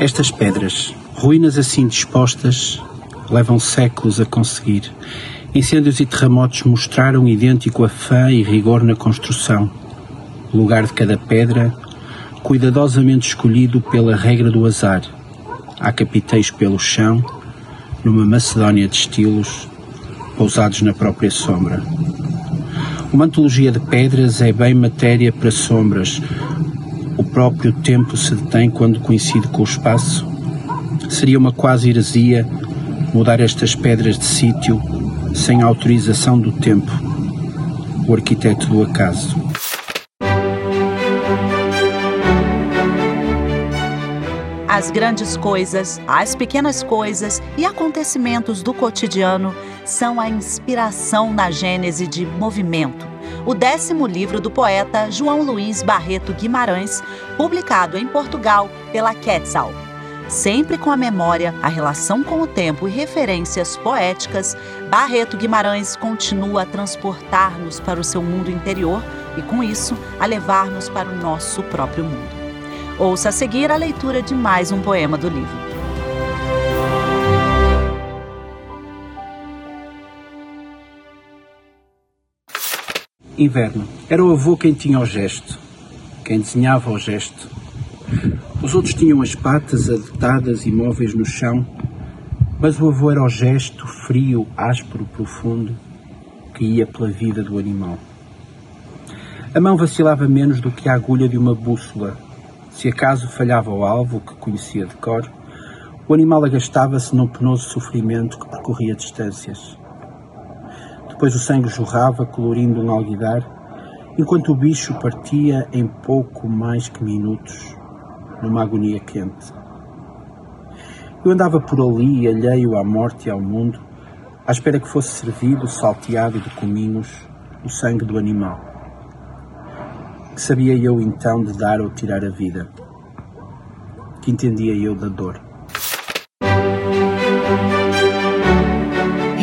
Estas pedras, ruínas assim dispostas, levam séculos a conseguir. Incêndios e terremotos mostraram idêntico afã e rigor na construção. O lugar de cada pedra, cuidadosamente escolhido pela regra do azar. Há capiteis pelo chão, numa Macedónia de estilos, pousados na própria sombra. Uma antologia de pedras é bem matéria para sombras. O próprio tempo se detém quando coincide com o espaço. Seria uma quase heresia mudar estas pedras de sítio sem autorização do tempo, o arquiteto do acaso. As grandes coisas, as pequenas coisas e acontecimentos do cotidiano são a inspiração na gênese de Movimento, o décimo livro do poeta João Luiz Barreto Guimarães, publicado em Portugal pela Quetzal. Sempre com a memória, a relação com o tempo e referências poéticas, Barreto Guimarães continua a transportar-nos para o seu mundo interior e, com isso, a levar-nos para o nosso próprio mundo. Ouça a seguir a leitura de mais um poema do livro. Inverno. Era o avô quem tinha o gesto, quem desenhava o gesto. Os outros tinham as patas adetadas imóveis no chão, mas o avô era o gesto frio, áspero, profundo, que ia pela vida do animal. A mão vacilava menos do que a agulha de uma bússola. Se acaso falhava o alvo, que conhecia de cor, o animal agastava-se num penoso sofrimento que percorria distâncias. Depois o sangue jorrava, colorindo um alguidar, enquanto o bicho partia em pouco mais que minutos, numa agonia quente. Eu andava por ali, alheio à morte e ao mundo, à espera que fosse servido, salteado de cominhos, o sangue do animal. Que sabia eu então de dar ou tirar a vida? Que entendia eu da dor?